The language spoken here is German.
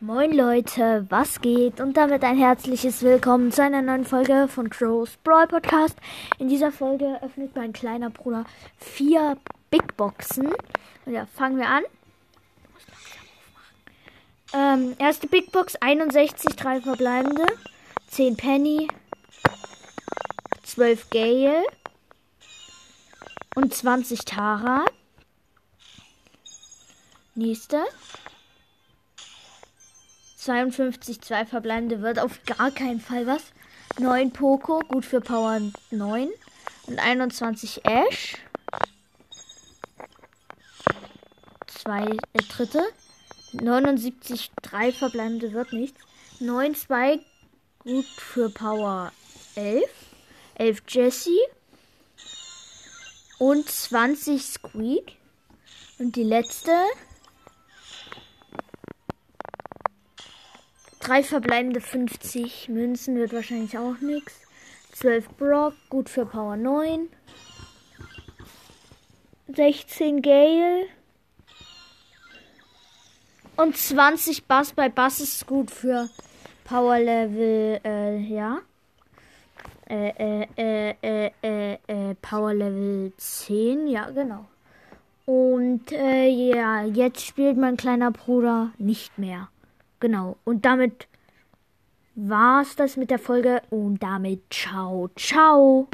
Moin Leute, was geht? Und damit ein herzliches Willkommen zu einer neuen Folge von Crow's Brawl Podcast. In dieser Folge öffnet mein kleiner Bruder vier Big Boxen. Und ja, fangen wir an. Ähm, erste Big Box, 61, drei verbleibende, 10 Penny, 12 Gale und 20 Tara. Nächste. 52, 2 verbleibende wird auf gar keinen Fall was. 9 Poco, gut für Power 9. Und 21 Ash. Zwei, äh, dritte. 79, 3 verbleibende wird nichts. 9, 2, gut für Power 11. 11 Jessie. Und 20 Squeak. Und die letzte Drei verbleibende 50 Münzen wird wahrscheinlich auch nichts. 12 Brock, gut für Power 9. 16 Gale. Und 20 Bass. Bei Bass ist gut für Power Level, äh, ja. Äh, äh, äh, äh, äh, äh, Power Level 10, ja, genau. Und, äh, ja, jetzt spielt mein kleiner Bruder nicht mehr. Genau. Und damit war's das mit der Folge. Und damit ciao, ciao.